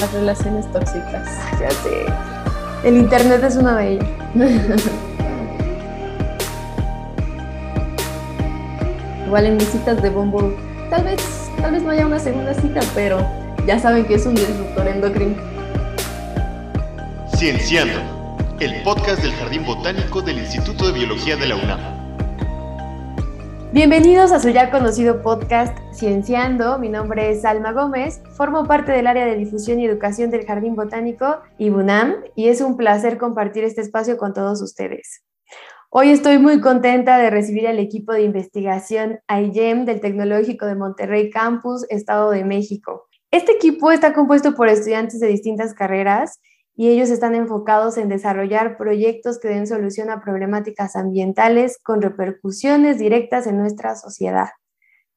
las relaciones tóxicas. Ya sé. El internet es una de ellas. Igual en mis citas de bombo, tal vez, tal vez no haya una segunda cita, pero ya saben que es un disruptor endocrino. Cienciando, el podcast del Jardín Botánico del Instituto de Biología de la UNAM. Bienvenidos a su ya conocido podcast Cienciando. Mi nombre es Alma Gómez, formo parte del área de difusión y educación del Jardín Botánico y BUNAM y es un placer compartir este espacio con todos ustedes. Hoy estoy muy contenta de recibir al equipo de investigación IGEM del Tecnológico de Monterrey Campus, Estado de México. Este equipo está compuesto por estudiantes de distintas carreras y ellos están enfocados en desarrollar proyectos que den solución a problemáticas ambientales con repercusiones directas en nuestra sociedad.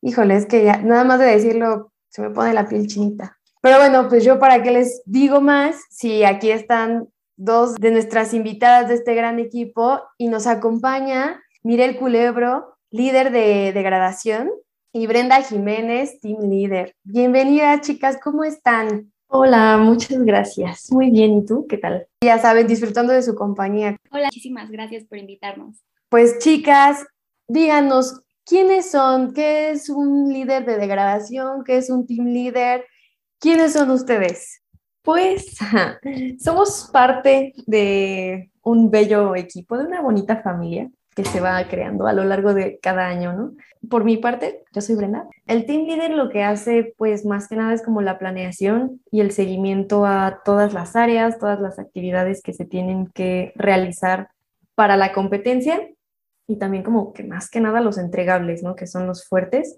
Híjole, es que ya, nada más de decirlo, se me pone la piel chinita. Pero bueno, pues yo para qué les digo más, si aquí están dos de nuestras invitadas de este gran equipo y nos acompaña Mirel Culebro, líder de degradación, y Brenda Jiménez, team leader. Bienvenidas, chicas, ¿cómo están? Hola, muchas gracias. Muy bien, ¿y tú qué tal? Ya saben, disfrutando de su compañía. Hola, muchísimas gracias por invitarnos. Pues chicas, díganos, ¿quiénes son? ¿Qué es un líder de degradación? ¿Qué es un team leader? ¿Quiénes son ustedes? Pues somos parte de un bello equipo, de una bonita familia que se va creando a lo largo de cada año, ¿no? Por mi parte, yo soy Brenda. El team leader lo que hace, pues más que nada es como la planeación y el seguimiento a todas las áreas, todas las actividades que se tienen que realizar para la competencia y también como que más que nada los entregables, ¿no? Que son los fuertes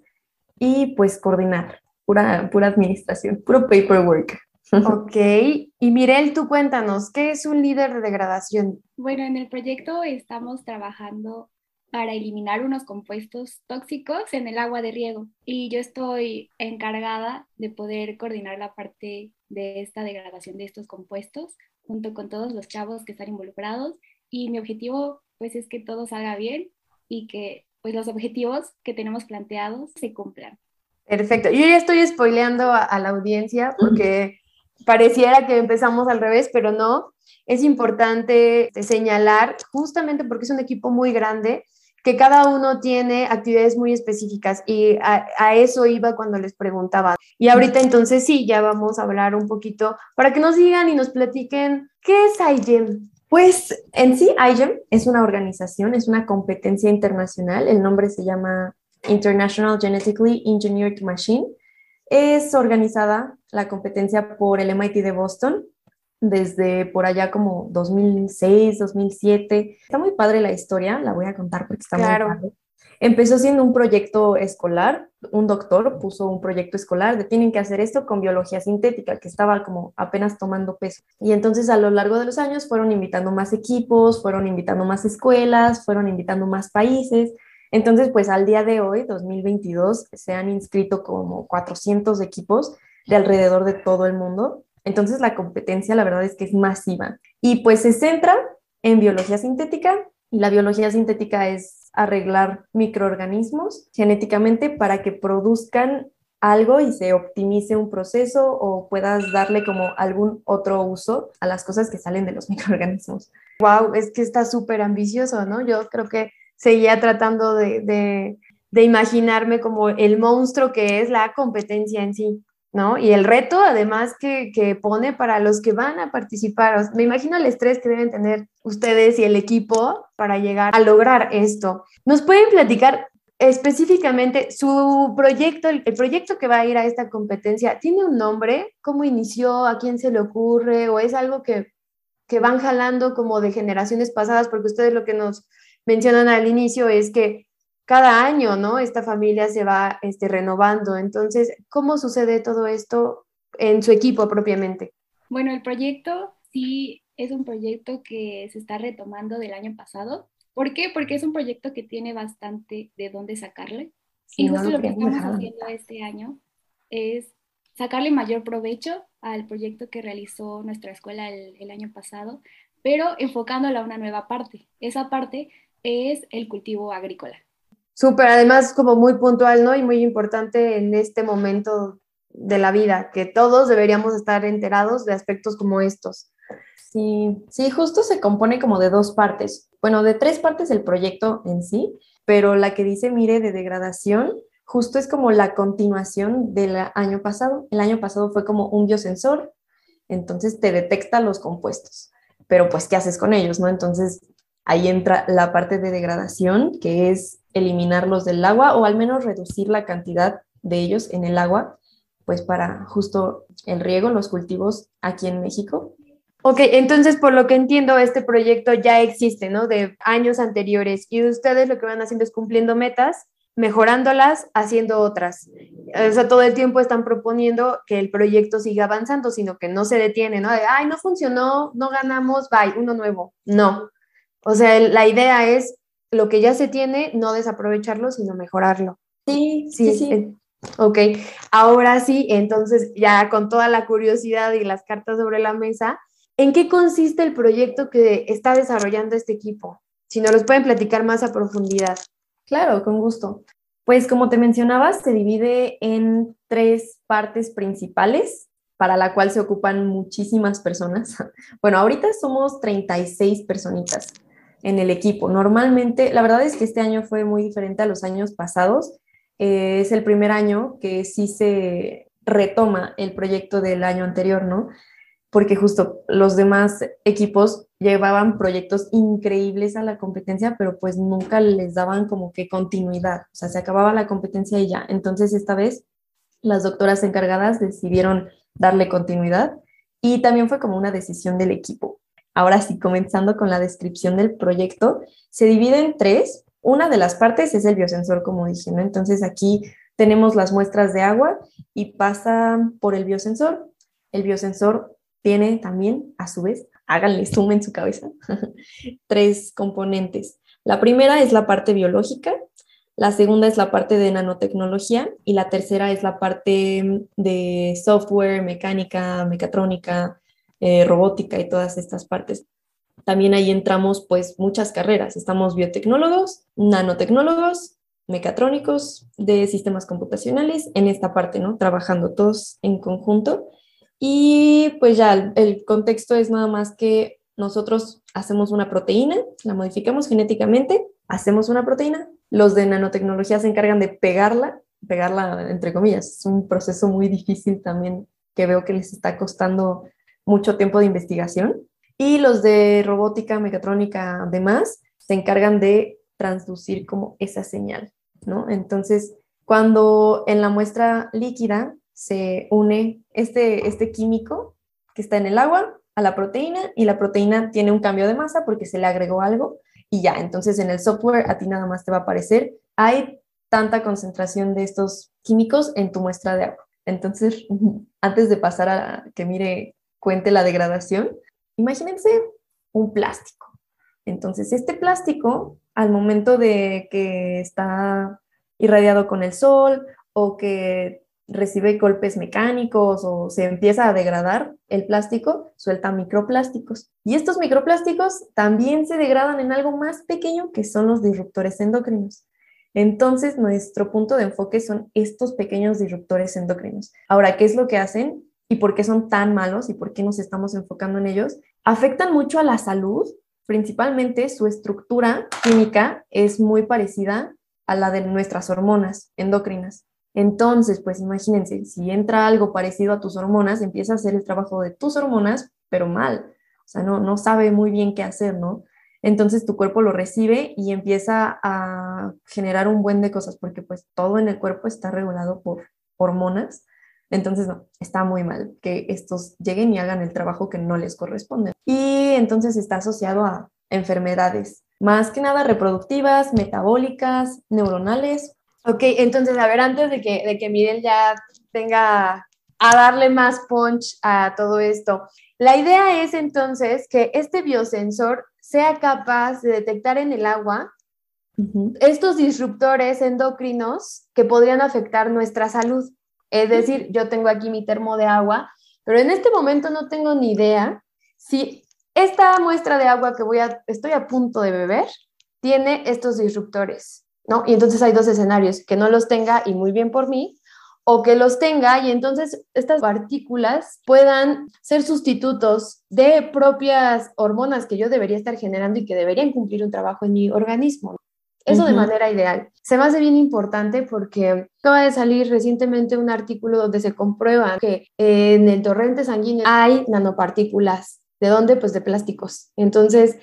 y pues coordinar, pura, pura administración, puro paperwork. Ok, y Mirel, tú cuéntanos, ¿qué es un líder de degradación? Bueno, en el proyecto estamos trabajando para eliminar unos compuestos tóxicos en el agua de riego y yo estoy encargada de poder coordinar la parte de esta degradación de estos compuestos junto con todos los chavos que están involucrados y mi objetivo pues es que todo salga bien y que pues los objetivos que tenemos planteados se cumplan. Perfecto. Yo ya estoy spoileando a, a la audiencia porque pareciera que empezamos al revés, pero no. Es importante señalar, justamente porque es un equipo muy grande, que cada uno tiene actividades muy específicas y a, eso iba cuando les preguntaba. Y ahorita entonces sí, ya vamos a hablar un poquito para que nos digan y nos platiquen qué es IGEM. Pues en sí, IGEM es una organización, es una competencia internacional, el nombre se llama International Genetically Engineered Machine es organizada la competencia por el MIT de Boston desde por allá como 2006, 2007. Está muy padre la historia, la voy a contar porque está muy padre. Empezó siendo un proyecto escolar, un doctor puso un proyecto escolar de tienen que hacer esto con biología sintética, que estaba como apenas tomando peso. Y entonces a lo largo de los años fueron invitando más equipos, fueron invitando más escuelas, fueron invitando más países entonces, pues al día de hoy, 2022, se han inscrito como 400 equipos de alrededor de todo el mundo. Entonces, la competencia, la verdad es que es masiva. Y pues se centra en biología sintética y la biología sintética es arreglar microorganismos genéticamente para que produzcan algo y se optimice un proceso o puedas darle como algún otro uso a las cosas que salen de los microorganismos. Wow, es que está súper ambicioso, ¿no? Yo creo que seguía tratando de, imaginarme como el monstruo que es la competencia en sí, ¿no? Y el reto además que, pone para los que van a participar. me imagino el estrés que deben tener ustedes y el equipo para llegar a lograr esto. ¿Nos pueden platicar específicamente su proyecto, el, proyecto que va a ir a esta competencia, ¿tiene un nombre? ¿Cómo inició? ¿A quién se le ocurre? ¿O es algo que, que van jalando como de generaciones pasadas? Porque ustedes lo que nos mencionan al inicio es que cada año, ¿no? Esta familia se va este, renovando. Entonces, ¿cómo sucede todo esto en su equipo propiamente? Bueno, el proyecto sí es un proyecto que se está retomando del año pasado. ¿Por qué? Porque es un proyecto que tiene bastante de dónde sacarle. y justo lo que estamos haciendo este año es sacarle mayor provecho al proyecto que realizó nuestra escuela el, el año pasado, pero enfocándola a una nueva parte. Esa parte es el cultivo agrícola. Súper, además como muy puntual, ¿no? Y muy importante en este momento de la vida, que todos deberíamos estar enterados de aspectos como estos. Sí, sí, justo se compone como de dos partes. Bueno, de tres partes el proyecto en sí, pero la que dice Mire de degradación, justo es como la continuación del año pasado. El año pasado fue como un biosensor, entonces te detecta los compuestos, pero pues, ¿qué haces con ellos? no? Entonces, ahí entra la parte de degradación, que es eliminarlos del agua o al menos reducir la cantidad de ellos en el agua, pues para justo el riego, los cultivos aquí en México. Ok, entonces por lo que entiendo, este proyecto ya existe, ¿no? De años anteriores y ustedes lo que van haciendo es cumpliendo metas, mejorándolas, haciendo otras. O sea, todo el tiempo están proponiendo que el proyecto siga avanzando, sino que no se detiene, ¿no? Ay, no funcionó, no ganamos, bye, uno nuevo. No. O sea, la idea es lo que ya se tiene, no desaprovecharlo, sino mejorarlo. Sí, sí, sí. Eh, ok, ahora sí, entonces ya con toda la curiosidad y las cartas sobre la mesa, ¿en qué consiste el proyecto que está desarrollando este equipo? Si nos los pueden platicar más a profundidad. Claro, con gusto. Pues como te mencionabas, se divide en tres partes principales para la cual se ocupan muchísimas personas. Bueno, ahorita somos 36 personitas en el equipo. Normalmente, la verdad es que este año fue muy diferente a los años pasados. Eh, es el primer año que sí se retoma el proyecto del año anterior, ¿no? Porque justo los demás equipos llevaban proyectos increíbles a la competencia, pero pues nunca les daban como que continuidad, o sea, se acababa la competencia y ya. Entonces, esta vez las doctoras encargadas decidieron darle continuidad y también fue como una decisión del equipo. Ahora sí, comenzando con la descripción del proyecto, se divide en tres. Una de las partes es el biosensor, como dije. Entonces aquí tenemos las muestras de agua y pasa por el biosensor. El biosensor tiene también, a su vez, háganle zoom en su cabeza, tres componentes. La primera es la parte biológica, la segunda es la parte de nanotecnología y la tercera es la parte de software, mecánica, mecatrónica, eh, robótica y todas estas partes. También ahí entramos pues muchas carreras. Estamos biotecnólogos, nanotecnólogos, mecatrónicos, de sistemas computacionales, en esta parte, ¿no? Trabajando todos en conjunto. Y pues ya el, contexto es nada más que nosotros hacemos una proteína, la modificamos genéticamente, hacemos una proteína, los de nanotecnología se encargan de pegarla, pegarla entre comillas, es un proceso muy difícil también que veo que les está costando mucho tiempo de investigación. Y los de robótica, mecatrónica, demás, se encargan de transducir como esa señal, ¿no? Entonces, cuando en la muestra líquida se une este, este químico que está en el agua a la proteína y la proteína tiene un cambio de masa porque se le agregó algo y ya, entonces en el software a ti nada más te va a aparecer, hay tanta concentración de estos químicos en tu muestra de agua. Entonces, antes de pasar a que mire cuente la degradación, imagínense un plástico. Entonces, este plástico, al momento de que está irradiado con el sol o que recibe golpes mecánicos o se empieza a degradar el plástico, suelta microplásticos. Y estos microplásticos también se degradan en algo más pequeño que son los disruptores endocrinos. Entonces, nuestro punto de enfoque son estos pequeños disruptores endocrinos. Ahora, ¿qué es lo que hacen? Y por qué son tan malos y por qué nos estamos enfocando en ellos, afectan mucho a la salud, principalmente su estructura química es muy parecida a la de nuestras hormonas endocrinas. Entonces, pues imagínense, si entra algo parecido a tus hormonas, empieza a hacer el trabajo de tus hormonas, pero mal. O sea, no, no sabe muy bien qué hacer, ¿no? Entonces tu cuerpo lo recibe y empieza a generar un buen de cosas, porque pues todo en el cuerpo está regulado por hormonas entonces, no, está muy mal que estos lleguen y hagan el trabajo que no les corresponde. Y entonces está asociado a enfermedades, más que nada reproductivas, metabólicas, neuronales. Ok, entonces, a ver, antes de que, de que Miguel ya venga a darle más punch a todo esto, la idea es entonces que este biosensor sea capaz de detectar en el agua estos disruptores endocrinos que podrían afectar nuestra salud. Es decir, yo tengo aquí mi termo de agua, pero en este momento no tengo ni idea si esta muestra de agua que voy a, estoy a punto de beber tiene estos disruptores, ¿no? Y entonces hay dos escenarios, que no los tenga y muy bien por mí, o que los tenga y entonces estas partículas puedan ser sustitutos de propias hormonas que yo debería estar generando y que deberían cumplir un trabajo en mi organismo. Eso de manera ideal. Se me hace bien importante porque acaba de salir recientemente un artículo donde se comprueba que en el torrente sanguíneo hay nanopartículas. ¿De dónde? Pues de plásticos. Entonces,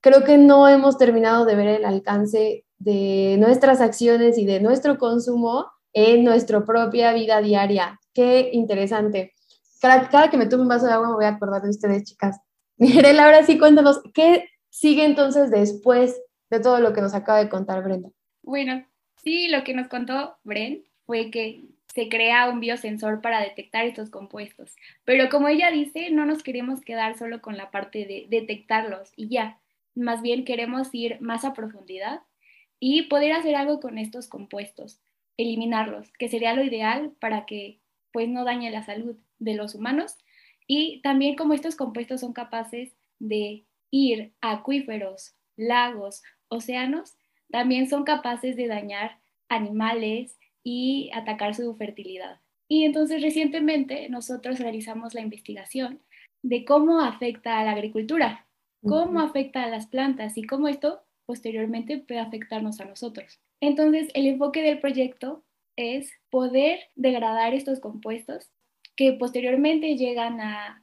creo que no hemos terminado de ver el alcance de nuestras acciones y de nuestro consumo en nuestra propia vida diaria. Qué interesante. Cada, que me tome un vaso de agua me voy a acordar de ustedes, chicas. Mirel, ahora sí cuéntanos, ¿qué sigue entonces después de todo lo que nos acaba de contar Brenda? Bueno, sí, lo que nos contó Bren fue que se crea un biosensor para detectar estos compuestos. Pero como ella dice, no nos queremos quedar solo con la parte de detectarlos y ya. Más bien queremos ir más a profundidad y poder hacer algo con estos compuestos eliminarlos, que sería lo ideal para que pues no dañe la salud de los humanos y también como estos compuestos son capaces de ir a acuíferos, lagos, océanos, también son capaces de dañar animales y atacar su fertilidad. Y entonces recientemente nosotros realizamos la investigación de cómo afecta a la agricultura, cómo afecta a las plantas y cómo esto posteriormente puede afectarnos a nosotros. Entonces, el enfoque del proyecto es poder degradar estos compuestos que posteriormente llegan a,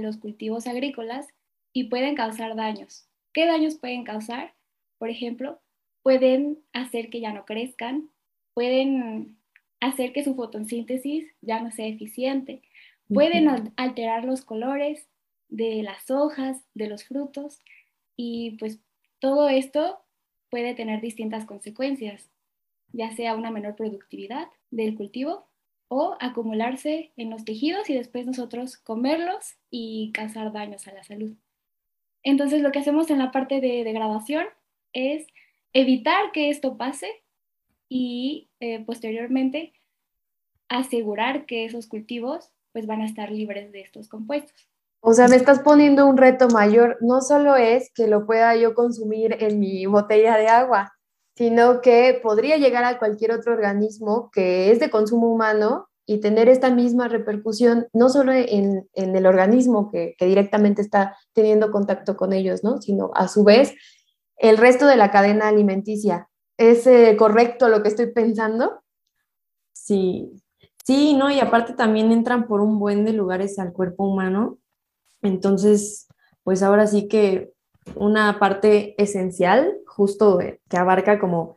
los cultivos agrícolas y pueden causar daños. ¿Qué daños pueden causar? Por ejemplo, pueden hacer que ya no crezcan, pueden hacer que su fotosíntesis ya no sea eficiente, pueden alterar los colores de las hojas, de los frutos y pues todo esto puede tener distintas consecuencias, ya sea una menor productividad del cultivo o acumularse en los tejidos y después nosotros comerlos y causar daños a la salud. Entonces lo que hacemos en la parte de degradación es evitar que esto pase y eh, posteriormente asegurar que esos cultivos pues van a estar libres de estos compuestos. O sea, me estás poniendo un reto mayor. No solo es que lo pueda yo consumir en mi botella de agua, sino que podría llegar a cualquier otro organismo que es de consumo humano y tener esta misma repercusión, no solo en, el organismo que, directamente está teniendo contacto con ellos, ¿no? sino a su vez el resto de la cadena alimenticia. ¿Es eh, correcto lo que estoy pensando? Sí, sí, ¿no? Y aparte también entran por un buen de lugares al cuerpo humano entonces, pues ahora sí que una parte esencial, justo que abarca como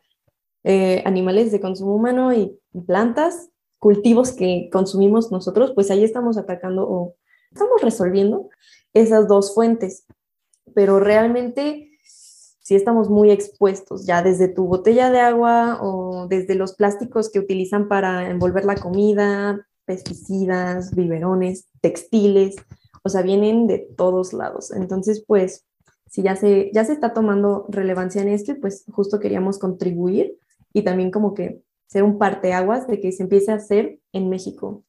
eh, animales de consumo humano y plantas, cultivos que consumimos nosotros, pues ahí estamos atacando o estamos resolviendo esas dos fuentes. Pero realmente sí estamos muy expuestos, ya desde tu botella de agua o desde los plásticos que utilizan para envolver la comida, pesticidas, biberones, textiles, o sea, vienen de todos lados. Entonces, pues, si ya se, ya se está tomando relevancia en esto, pues justo queríamos contribuir y también como que ser un parteaguas de que se empiece a hacer en México.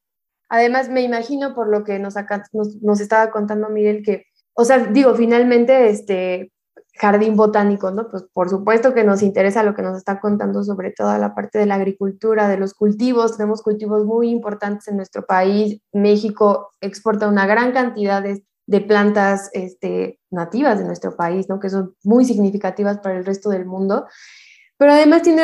Además, me imagino por lo que nos, nos, nos estaba contando Miguel que, o sea, digo, finalmente, este, jardín botánico, ¿no? Pues por supuesto que nos interesa lo que nos está contando sobre toda la parte de la agricultura, de los cultivos. Tenemos cultivos muy importantes en nuestro país. México exporta una gran cantidad de, plantas este, nativas de nuestro país, ¿no? Que son muy significativas para el resto del mundo. Pero además tiene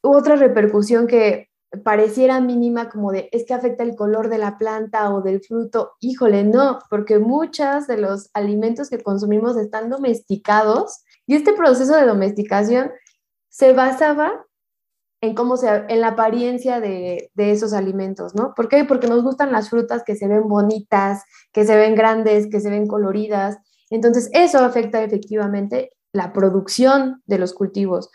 otra repercusión que pareciera mínima como de es que afecta el color de la planta o del fruto. Híjole, no, porque muchos de los alimentos que consumimos están domesticados y este proceso de domesticación se basaba en cómo se, en la apariencia de, de, esos alimentos, ¿no? ¿Por qué? Porque nos gustan las frutas que se ven bonitas, que se ven grandes, que se ven coloridas. Entonces, eso afecta efectivamente la producción de los cultivos.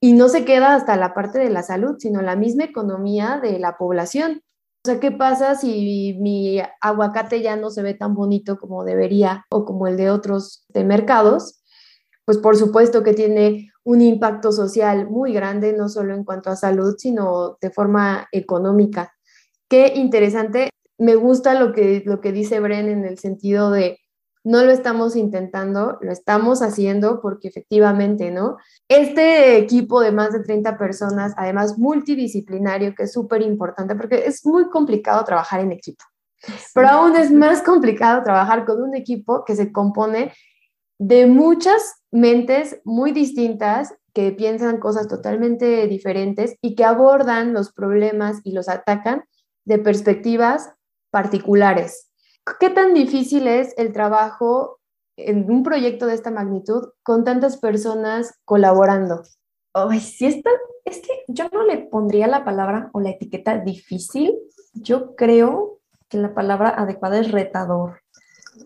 Y no se queda hasta la parte de la salud, sino la misma economía de la población. O sea, ¿qué pasa si mi aguacate ya no se ve tan bonito como debería o como el de otros mercados? Pues por supuesto que tiene un impacto social muy grande, no solo en cuanto a salud, sino de forma económica. Qué interesante. Me gusta lo que, lo que dice Bren en el sentido de no lo estamos intentando, lo estamos haciendo porque efectivamente, ¿no? Este equipo de más de 30 personas, además multidisciplinario, que es súper importante porque es muy complicado trabajar en equipo. Pero aún es más complicado trabajar con un equipo que se compone de muchas mentes muy distintas que piensan cosas totalmente diferentes y que abordan los problemas y los atacan de perspectivas particulares. ¿Qué tan difícil es el trabajo en un proyecto de esta magnitud con tantas personas colaborando? Ay, sí, está, es que yo no le pondría la palabra o la etiqueta difícil. Yo creo que la palabra adecuada es retador,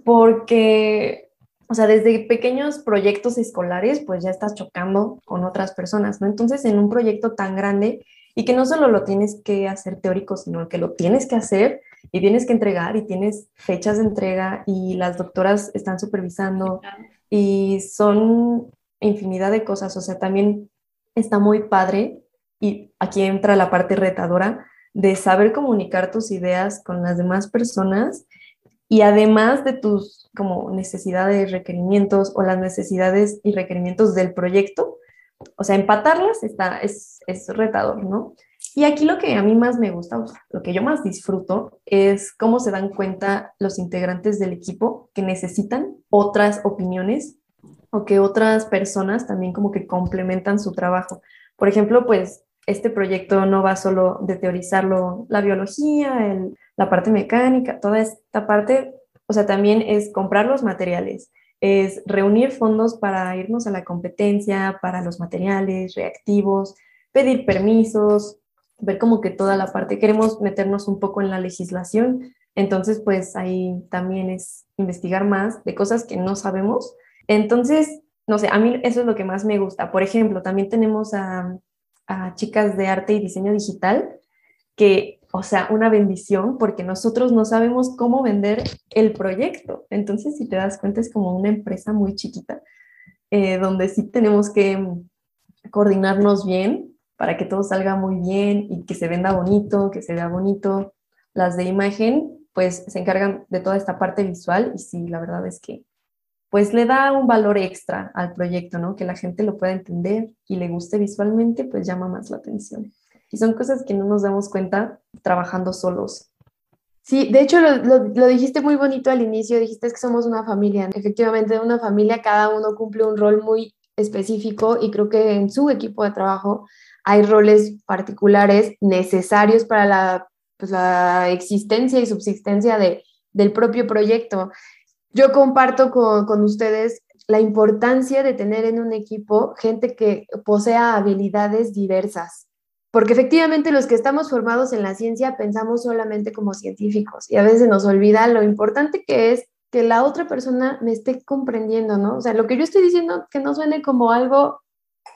porque, o sea, desde pequeños proyectos escolares, pues ya estás chocando con otras personas, ¿no? Entonces, en un proyecto tan grande y que no solo lo tienes que hacer teórico, sino que lo tienes que hacer y tienes que entregar y tienes fechas de entrega y las doctoras están supervisando y son infinidad de cosas, o sea, también está muy padre y aquí entra la parte retadora de saber comunicar tus ideas con las demás personas y además de tus como necesidades, requerimientos o las necesidades y requerimientos del proyecto, o sea, empatarlas está, es, es retador, ¿no? Y aquí lo que a mí más me gusta, lo que yo más disfruto, es cómo se dan cuenta los integrantes del equipo que necesitan otras opiniones o que otras personas también como que complementan su trabajo. Por ejemplo, pues este proyecto no va solo de teorizarlo, la biología, la parte mecánica, toda esta parte, o sea, también es comprar los materiales, es reunir fondos para irnos a la competencia, para los materiales, reactivos, pedir permisos, ver como que toda la parte, queremos meternos un poco en la legislación, entonces pues ahí también es investigar más de cosas que no sabemos. Entonces, no sé, a mí eso es lo que más me gusta. Por ejemplo, también tenemos a chicas de arte y diseño digital, que, o sea, una bendición porque nosotros no sabemos cómo vender el proyecto. Entonces, si te das cuenta, es como una empresa muy chiquita, eh, donde sí tenemos que coordinarnos bien para que todo salga muy bien y que se venda bonito, que se vea bonito. Las de imagen, pues se encargan de toda esta parte visual y sí, la verdad es que pues le da un valor extra al proyecto, ¿no? Que la gente lo pueda entender y le guste visualmente, pues llama más la atención. Y son cosas que no nos damos cuenta trabajando solos. Sí, de hecho lo, lo, dijiste muy bonito al inicio, dijiste que somos una familia. Efectivamente, una familia cada uno cumple un rol muy específico y creo que en su equipo de trabajo hay roles particulares necesarios para la, pues, existencia y subsistencia de, del propio proyecto. Yo comparto con, ustedes la importancia de tener en un equipo gente que posea habilidades diversas, porque efectivamente los que estamos formados en la ciencia pensamos solamente como científicos y a veces nos olvida lo importante que es que la otra persona me esté comprendiendo, ¿no? O sea, lo que yo estoy diciendo que no suene como algo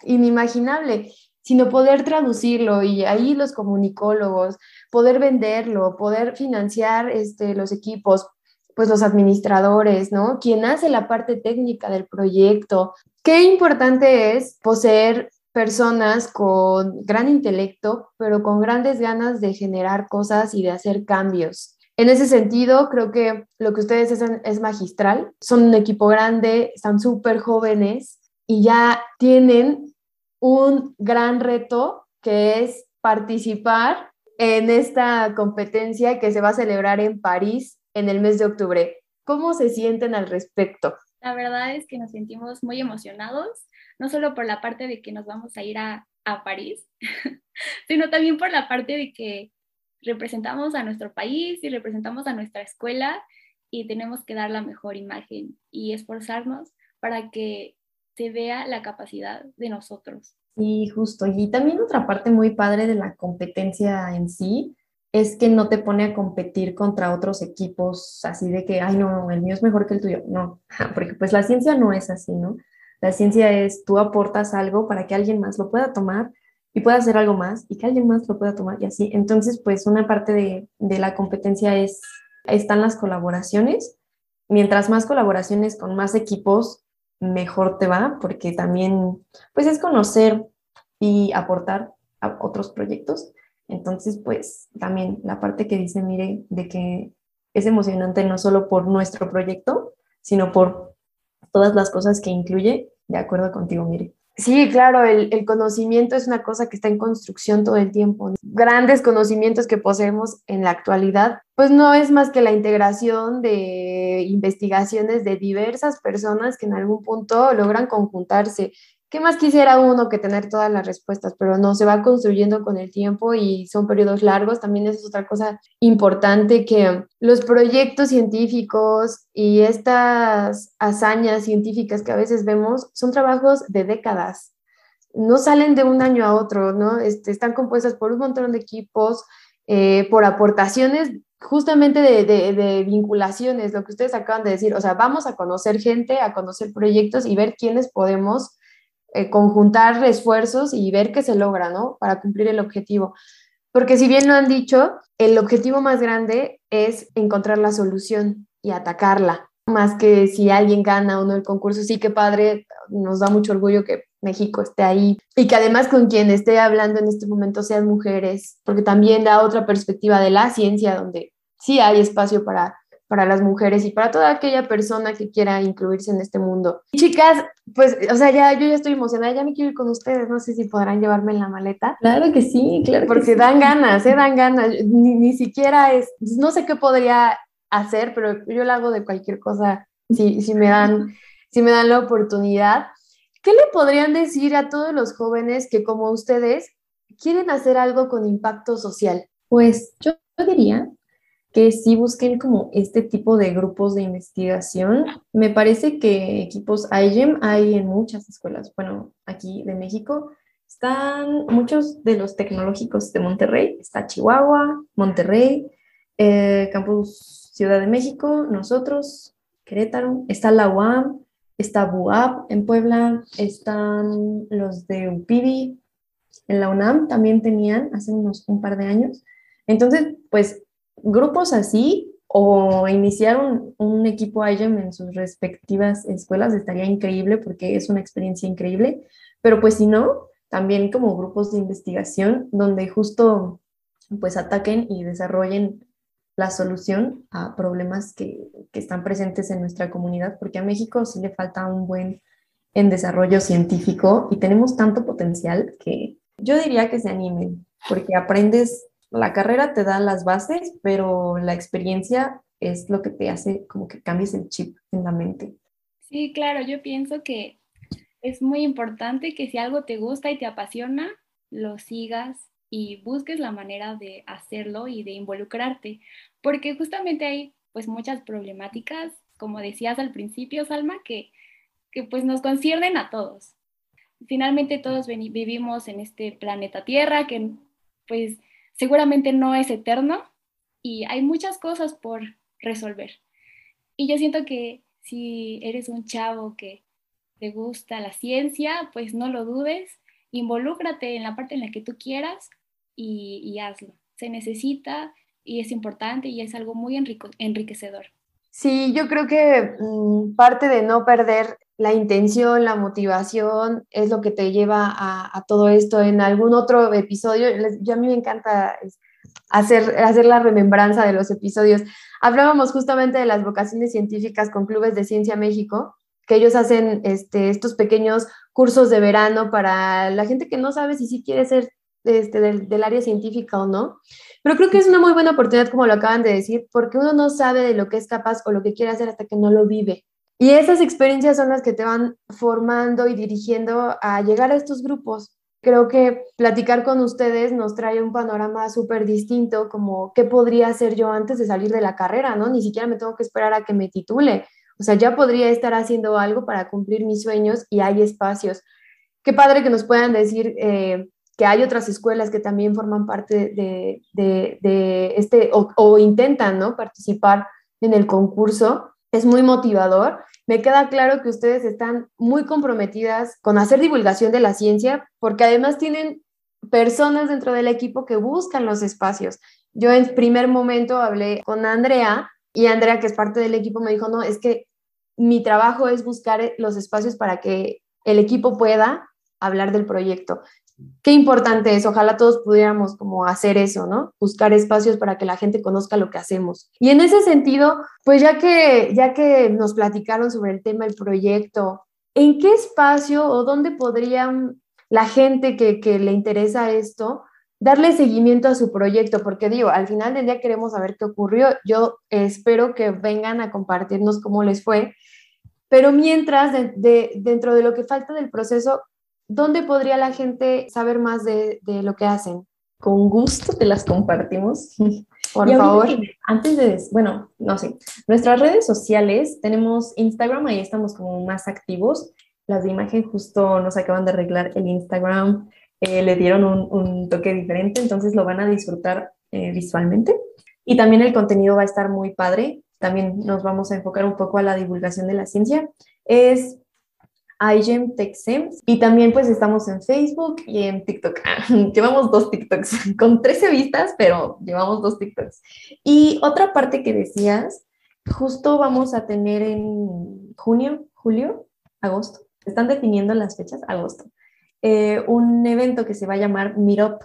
inimaginable, sino poder traducirlo y ahí los comunicólogos, poder venderlo, poder financiar este, los equipos, pues los administradores, ¿no? Quien hace la parte técnica del proyecto. Qué importante es poseer personas con gran intelecto, pero con grandes ganas de generar cosas y de hacer cambios. En ese sentido, creo que lo que ustedes hacen es magistral. Son un equipo grande, están súper jóvenes y ya tienen un gran reto que es participar en esta competencia que se va a celebrar en París en el mes de octubre. ¿Cómo se sienten al respecto? La verdad es que nos sentimos muy emocionados, no solo por la parte de que nos vamos a ir a, a París, sino también por la parte de que representamos a nuestro país y representamos a nuestra escuela y tenemos que dar la mejor imagen y esforzarnos para que se vea la capacidad de nosotros. Sí, justo. Y también otra parte muy padre de la competencia en sí es que no te pone a competir contra otros equipos así de que, ay, no, el mío es mejor que el tuyo. No, porque pues la ciencia no es así, ¿no? La ciencia es tú aportas algo para que alguien más lo pueda tomar y pueda hacer algo más y que alguien más lo pueda tomar y así. Entonces, pues una parte de, de la competencia es, están las colaboraciones. Mientras más colaboraciones con más equipos, mejor te va, porque también, pues es conocer y aportar a otros proyectos entonces, pues también la parte que dice, mire, de que es emocionante no solo por nuestro proyecto, sino por todas las cosas que incluye. De acuerdo contigo, Mire. Sí, claro, el, conocimiento es una cosa que está en construcción todo el tiempo. Grandes conocimientos que poseemos en la actualidad, pues no es más que la integración de investigaciones de diversas personas que en algún punto logran conjuntarse ¿Qué más quisiera uno que tener todas las respuestas? Pero no, se va construyendo con el tiempo y son periodos largos. También es otra cosa importante que los proyectos científicos y estas hazañas científicas que a veces vemos son trabajos de décadas. No salen de un año a otro, ¿no? Este, están compuestas por un montón de equipos, eh, por aportaciones justamente de, de, vinculaciones, lo que ustedes acaban de decir, o sea, vamos a conocer gente, a conocer proyectos y ver quiénes podemos eh, conjuntar esfuerzos y ver qué se logra, ¿no? Para cumplir el objetivo. Porque si bien lo han dicho, el objetivo más grande es encontrar la solución y atacarla, más que si alguien gana o no el concurso. Sí, que padre, nos da mucho orgullo que México esté ahí y que además con quien esté hablando en este momento sean mujeres, porque también da otra perspectiva de la ciencia donde sí hay espacio para para las mujeres y para toda aquella persona que quiera incluirse en este mundo. chicas, pues, o sea, ya yo ya estoy emocionada, ya me quiero ir con ustedes, no sé si podrán llevarme en la maleta. Claro que sí, claro. Porque dan ganas, ¿eh? Dan ganas. Ni, ni, siquiera es, no sé qué podría hacer, pero yo lo hago de cualquier cosa si, si, me dan, si me dan la oportunidad. ¿Qué le podrían decir a todos los jóvenes que como ustedes quieren hacer algo con impacto social? Pues yo diría que sí busquen como este tipo de grupos de investigación. Me parece que equipos IGEM hay en muchas escuelas, bueno, aquí de México. Están muchos de los tecnológicos de Monterrey, está Chihuahua, Monterrey, eh, Campus Ciudad de México, nosotros, Querétaro, está la UAM, está BUAP en Puebla, están los de UPIBI, en la UNAM también tenían hace unos un par de años. Entonces, pues grupos así o iniciar un, equipo IGEM en sus respectivas escuelas estaría increíble porque es una experiencia increíble, pero pues si no, también como grupos de investigación donde justo pues ataquen y desarrollen la solución a problemas que, que están presentes en nuestra comunidad, porque a México sí le falta un buen en desarrollo científico y tenemos tanto potencial que yo diría que se animen, porque aprendes la carrera te da las bases, pero la experiencia es lo que te hace como que cambies el chip en la mente. Sí, claro, yo pienso que es muy importante que si algo te gusta y te apasiona, lo sigas y busques la manera de hacerlo y de involucrarte, porque justamente hay pues muchas problemáticas, como decías al principio, Salma, que, que pues nos conciernen a todos. Finalmente todos vivimos en este planeta Tierra que pues seguramente no es eterno y hay muchas cosas por resolver. Y yo siento que si eres un chavo que te gusta la ciencia, pues no lo dudes, involúcrate en la parte en la que tú quieras y, hazlo. Se necesita y es importante y es algo muy enriquecedor. Sí, yo creo que mm, parte de no perder la intención, la motivación es lo que te lleva a, todo esto. En algún otro episodio, yo a mí me encanta hacer, hacer la remembranza de los episodios. Hablábamos justamente de las vocaciones científicas con Clubes de Ciencia México, que ellos hacen este, estos pequeños cursos de verano para la gente que no sabe si sí quiere ser este, del, del, área científica o no. Pero creo que es una muy buena oportunidad, como lo acaban de decir, porque uno no sabe de lo que es capaz o lo que quiere hacer hasta que no lo vive. Y esas experiencias son las que te van formando y dirigiendo a llegar a estos grupos. Creo que platicar con ustedes nos trae un panorama súper distinto, como qué podría hacer yo antes de salir de la carrera, ¿no? Ni siquiera me tengo que esperar a que me titule. O sea, ya podría estar haciendo algo para cumplir mis sueños y hay espacios. Qué padre que nos puedan decir eh, que hay otras escuelas que también forman parte de, este, o, o intentan, ¿no? Participar en el concurso es muy motivador. Me queda claro que ustedes están muy comprometidas con hacer divulgación de la ciencia, porque además tienen personas dentro del equipo que buscan los espacios. Yo en primer momento hablé con Andrea y Andrea, que es parte del equipo, me dijo, no, es que mi trabajo es buscar los espacios para que el equipo pueda hablar del proyecto. Qué importante es. Ojalá todos pudiéramos como hacer eso, ¿no? Buscar espacios para que la gente conozca lo que hacemos. Y en ese sentido, pues ya que, ya que nos platicaron sobre el tema del proyecto, ¿en qué espacio o dónde podrían la gente que, que le interesa esto darle seguimiento a su proyecto, porque digo, al final del día queremos saber qué ocurrió. Yo espero que vengan a compartirnos cómo les fue, pero mientras, de, dentro de lo que falta del proceso, ¿dónde podría la gente saber más de, de lo que hacen? Con gusto te las compartimos. Por favor. Antes de, bueno, no sé, nuestras redes sociales, tenemos Instagram, ahí estamos como más activos. Las de imagen justo nos acaban de arreglar el Instagram, eh, le dieron un, toque diferente, entonces lo van a disfrutar eh, visualmente. Y también el contenido va a estar muy padre. También nos vamos a enfocar un poco a la divulgación de la ciencia. Es iGEM TechSem y también pues estamos en Facebook y en TikTok. llevamos dos TikToks con 13 vistas, pero llevamos dos TikToks. Y otra parte que decías, justo vamos a tener en junio, julio, agosto. Están definiendo las fechas, agosto. Eh, un evento que se va a llamar Meetup.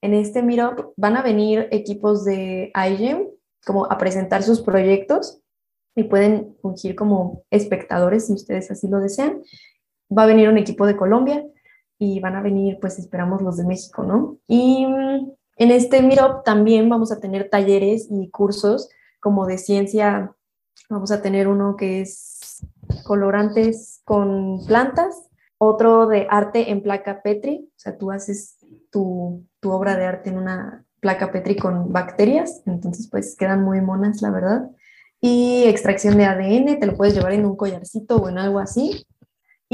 En este Meetup van a venir equipos de IGEM como a presentar sus proyectos y pueden fungir como espectadores si ustedes así lo desean. Va a venir un equipo de Colombia y van a venir, pues esperamos los de México, ¿no? Y mm, en este Meetup también vamos a tener talleres y cursos como de ciencia. Vamos a tener uno que es colorantes con plantas, otro de arte en placa Petri, o sea, tú haces tu, obra de arte en una placa Petri con bacterias, entonces pues quedan muy monas, la verdad. Y extracción de ADN, te lo puedes llevar en un collarcito o en algo así.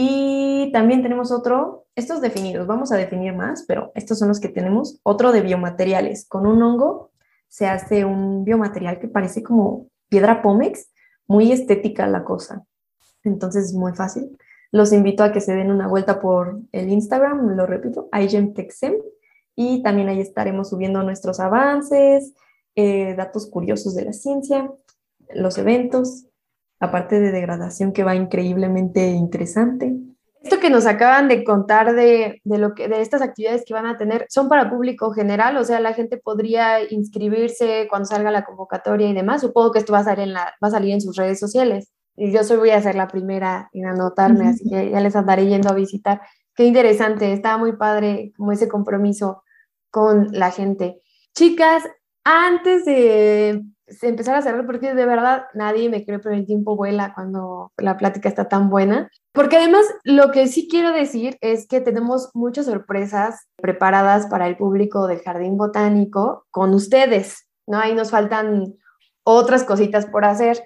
Y también tenemos otro, estos definidos, vamos a definir más, pero estos son los que tenemos. Otro de biomateriales. Con un hongo se hace un biomaterial que parece como piedra pómex, muy estética la cosa. Entonces es muy fácil. Los invito a que se den una vuelta por el Instagram, lo repito, iGemTechSem, y también ahí estaremos subiendo nuestros avances, eh, datos curiosos de la ciencia, los eventos, aparte de degradación que va increíblemente interesante. Esto que nos acaban de contar de, de, lo que, de estas actividades que van a tener, ¿son para público general? O sea, la gente podría inscribirse cuando salga la convocatoria y demás. Supongo que esto va a salir en, la, va a salir en sus redes sociales y yo soy, voy a ser la primera en anotarme, así que ya les andaré yendo a visitar. Qué interesante, estaba muy padre como ese compromiso con la gente. Chicas, antes de empezar a cerrar, porque de verdad nadie me cree, pero el tiempo vuela cuando la plática está tan buena. Porque además lo que sí quiero decir es que tenemos muchas sorpresas preparadas para el público del Jardín Botánico con ustedes, ¿no? Ahí nos faltan otras cositas por hacer.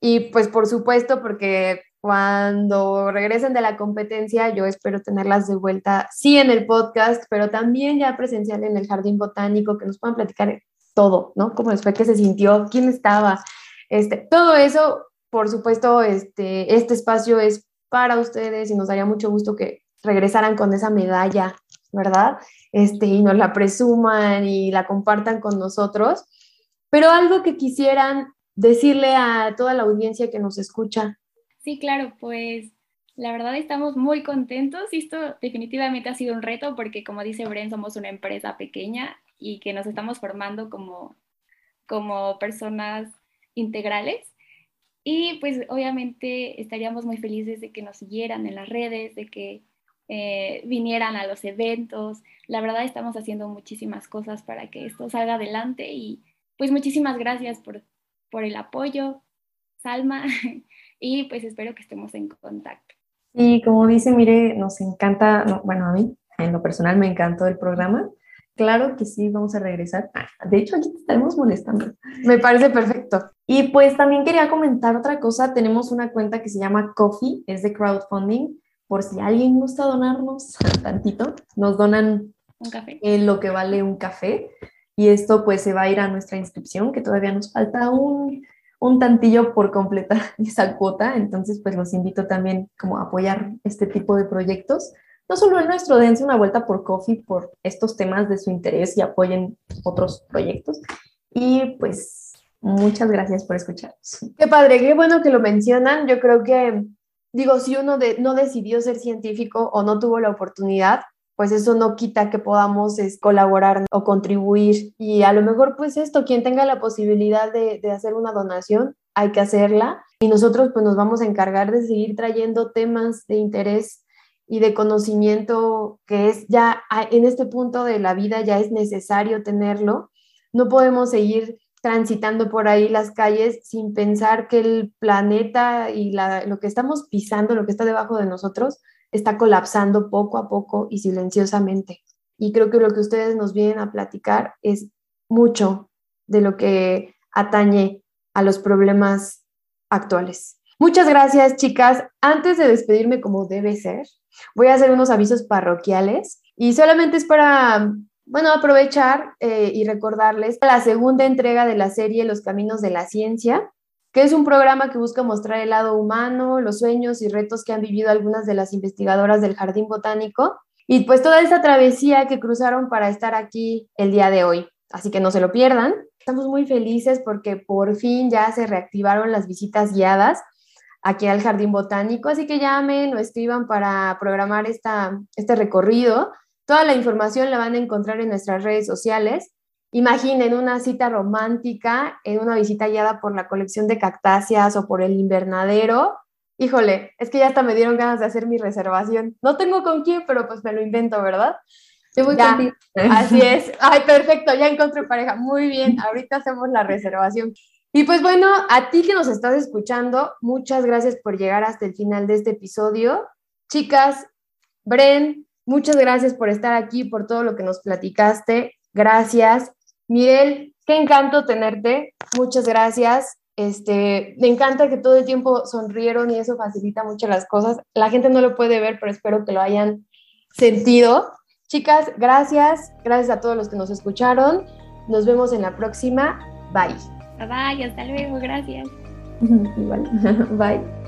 Y pues por supuesto, porque cuando regresen de la competencia, yo espero tenerlas de vuelta, sí en el podcast, pero también ya presencial en el Jardín Botánico, que nos puedan platicar todo, ¿no? Cómo fue, qué se sintió, quién estaba, este, todo eso, por supuesto, este, este espacio es para ustedes y nos daría mucho gusto que regresaran con esa medalla, ¿verdad? Este, y nos la presuman y la compartan con nosotros. Pero algo que quisieran decirle a toda la audiencia que nos escucha? Sí, claro, pues la verdad estamos muy contentos. Esto definitivamente ha sido un reto porque, como dice Bren, somos una empresa pequeña y que nos estamos formando como, como personas integrales. Y pues obviamente estaríamos muy felices de que nos siguieran en las redes, de que eh, vinieran a los eventos. La verdad estamos haciendo muchísimas cosas para que esto salga adelante y pues muchísimas gracias por por el apoyo, Salma, y pues espero que estemos en contacto. Y como dice, mire, nos encanta, bueno, a mí en lo personal me encantó el programa. Claro que sí, vamos a regresar. Ah, de hecho, aquí te estaremos molestando. Me parece perfecto. Y pues también quería comentar otra cosa. Tenemos una cuenta que se llama Coffee, es de crowdfunding. Por si alguien gusta donarnos tantito, nos donan un café. Eh, lo que vale un café y esto pues se va a ir a nuestra inscripción, que todavía nos falta un, un tantillo por completar esa cuota, entonces pues los invito también como a apoyar este tipo de proyectos. No solo el nuestro, dense una vuelta por Coffee por estos temas de su interés y apoyen otros proyectos. Y pues muchas gracias por escucharnos. Qué padre, qué bueno que lo mencionan. Yo creo que, digo, si uno no decidió ser científico o no tuvo la oportunidad, pues eso no quita que podamos colaborar o contribuir. Y a lo mejor, pues esto, quien tenga la posibilidad de hacer una donación, hay que hacerla. Y nosotros pues nos vamos a encargar de seguir trayendo temas de interés y de conocimiento que es ya en este punto de la vida ya es necesario tenerlo. No podemos seguir transitando por ahí las calles sin pensar que el planeta y lo que estamos pisando, lo que está debajo de nosotros, está colapsando poco a poco y silenciosamente. Y creo que lo que ustedes nos vienen a platicar es mucho de lo que atañe a los problemas actuales. Muchas gracias, chicas. Antes de despedirme como debe ser, voy a hacer unos avisos parroquiales y solamente es para, bueno, aprovechar eh, y recordarles la segunda entrega de la serie Los Caminos de la Ciencia que es un programa que busca mostrar el lado humano, los sueños y retos que han vivido algunas de las investigadoras del Jardín Botánico y pues toda esa travesía que cruzaron para estar aquí el día de hoy. Así que no se lo pierdan. Estamos muy felices porque por fin ya se reactivaron las visitas guiadas aquí al Jardín Botánico, así que llamen o escriban para programar esta, este recorrido. Toda la información la van a encontrar en nuestras redes sociales Imaginen una cita romántica en una visita guiada por la colección de cactáceas o por el invernadero. Híjole, es que ya hasta me dieron ganas de hacer mi reservación. No tengo con quién, pero pues me lo invento, ¿verdad? Yo voy contigo. Así es. Ay, perfecto, ya encontré pareja. Muy bien, ahorita hacemos la reservación. Y pues bueno, a ti que nos estás escuchando, muchas gracias por llegar hasta el final de este episodio. Chicas, Bren, muchas gracias por estar aquí, por todo lo que nos platicaste. Gracias. Miguel, qué encanto tenerte. Muchas gracias. Este, me encanta que todo el tiempo sonrieron y eso facilita mucho las cosas. La gente no lo puede ver, pero espero que lo hayan sentido. Chicas, gracias. Gracias a todos los que nos escucharon. Nos vemos en la próxima. Bye. Bye. Hasta luego. Gracias. Igual. Bye.